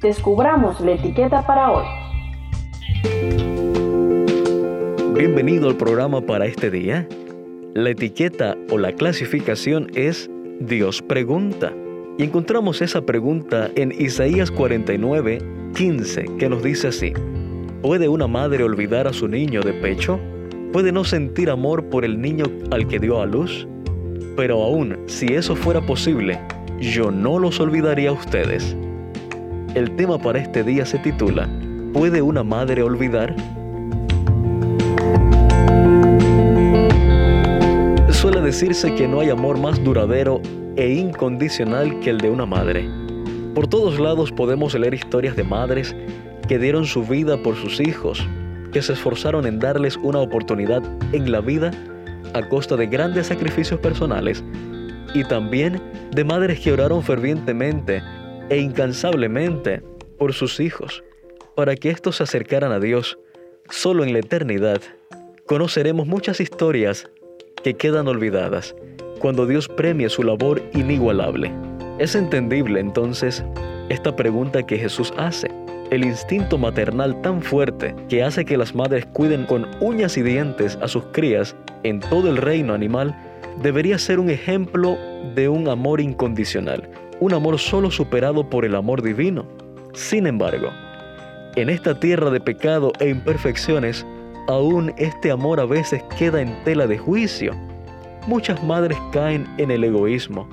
descubramos la etiqueta para hoy. Bienvenido al programa para este día. La etiqueta o la clasificación es Dios pregunta. Y encontramos esa pregunta en Isaías 49, 15, que nos dice así. ¿Puede una madre olvidar a su niño de pecho? ¿Puede no sentir amor por el niño al que dio a luz? Pero aún si eso fuera posible, yo no los olvidaría a ustedes. El tema para este día se titula ¿Puede una madre olvidar? Suele decirse que no hay amor más duradero e incondicional que el de una madre. Por todos lados podemos leer historias de madres que dieron su vida por sus hijos, que se esforzaron en darles una oportunidad en la vida a costa de grandes sacrificios personales, y también de madres que oraron fervientemente e incansablemente por sus hijos, para que éstos se acercaran a Dios. Solo en la eternidad conoceremos muchas historias que quedan olvidadas cuando Dios premia su labor inigualable. Es entendible entonces esta pregunta que Jesús hace. El instinto maternal tan fuerte que hace que las madres cuiden con uñas y dientes a sus crías en todo el reino animal debería ser un ejemplo de un amor incondicional, un amor solo superado por el amor divino. Sin embargo, en esta tierra de pecado e imperfecciones, aún este amor a veces queda en tela de juicio. Muchas madres caen en el egoísmo,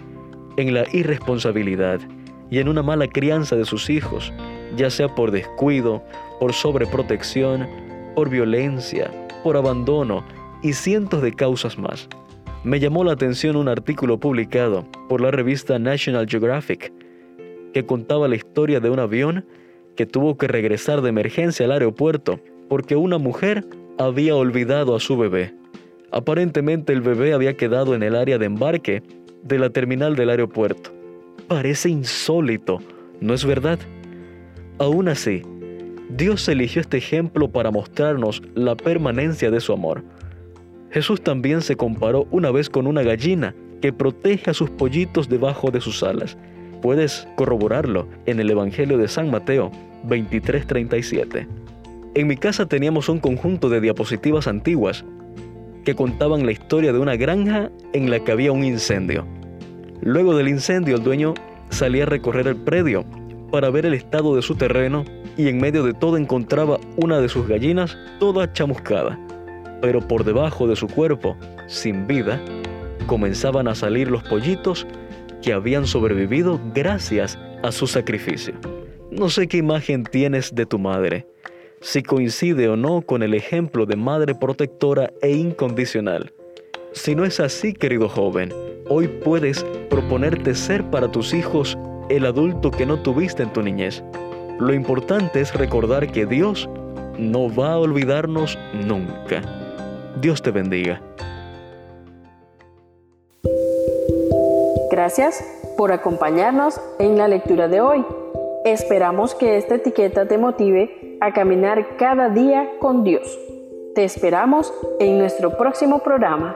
en la irresponsabilidad y en una mala crianza de sus hijos, ya sea por descuido, por sobreprotección, por violencia, por abandono y cientos de causas más. Me llamó la atención un artículo publicado por la revista National Geographic que contaba la historia de un avión que tuvo que regresar de emergencia al aeropuerto porque una mujer había olvidado a su bebé. Aparentemente el bebé había quedado en el área de embarque de la terminal del aeropuerto. Parece insólito, ¿no es verdad? Aún así, Dios eligió este ejemplo para mostrarnos la permanencia de su amor. Jesús también se comparó una vez con una gallina que protege a sus pollitos debajo de sus alas. Puedes corroborarlo en el Evangelio de San Mateo 23:37. En mi casa teníamos un conjunto de diapositivas antiguas que contaban la historia de una granja en la que había un incendio. Luego del incendio el dueño salía a recorrer el predio para ver el estado de su terreno y en medio de todo encontraba una de sus gallinas toda chamuscada, pero por debajo de su cuerpo, sin vida, comenzaban a salir los pollitos que habían sobrevivido gracias a su sacrificio. No sé qué imagen tienes de tu madre, si coincide o no con el ejemplo de madre protectora e incondicional. Si no es así, querido joven, hoy puedes proponerte ser para tus hijos el adulto que no tuviste en tu niñez. Lo importante es recordar que Dios no va a olvidarnos nunca. Dios te bendiga. Gracias por acompañarnos en la lectura de hoy. Esperamos que esta etiqueta te motive a caminar cada día con Dios. Te esperamos en nuestro próximo programa.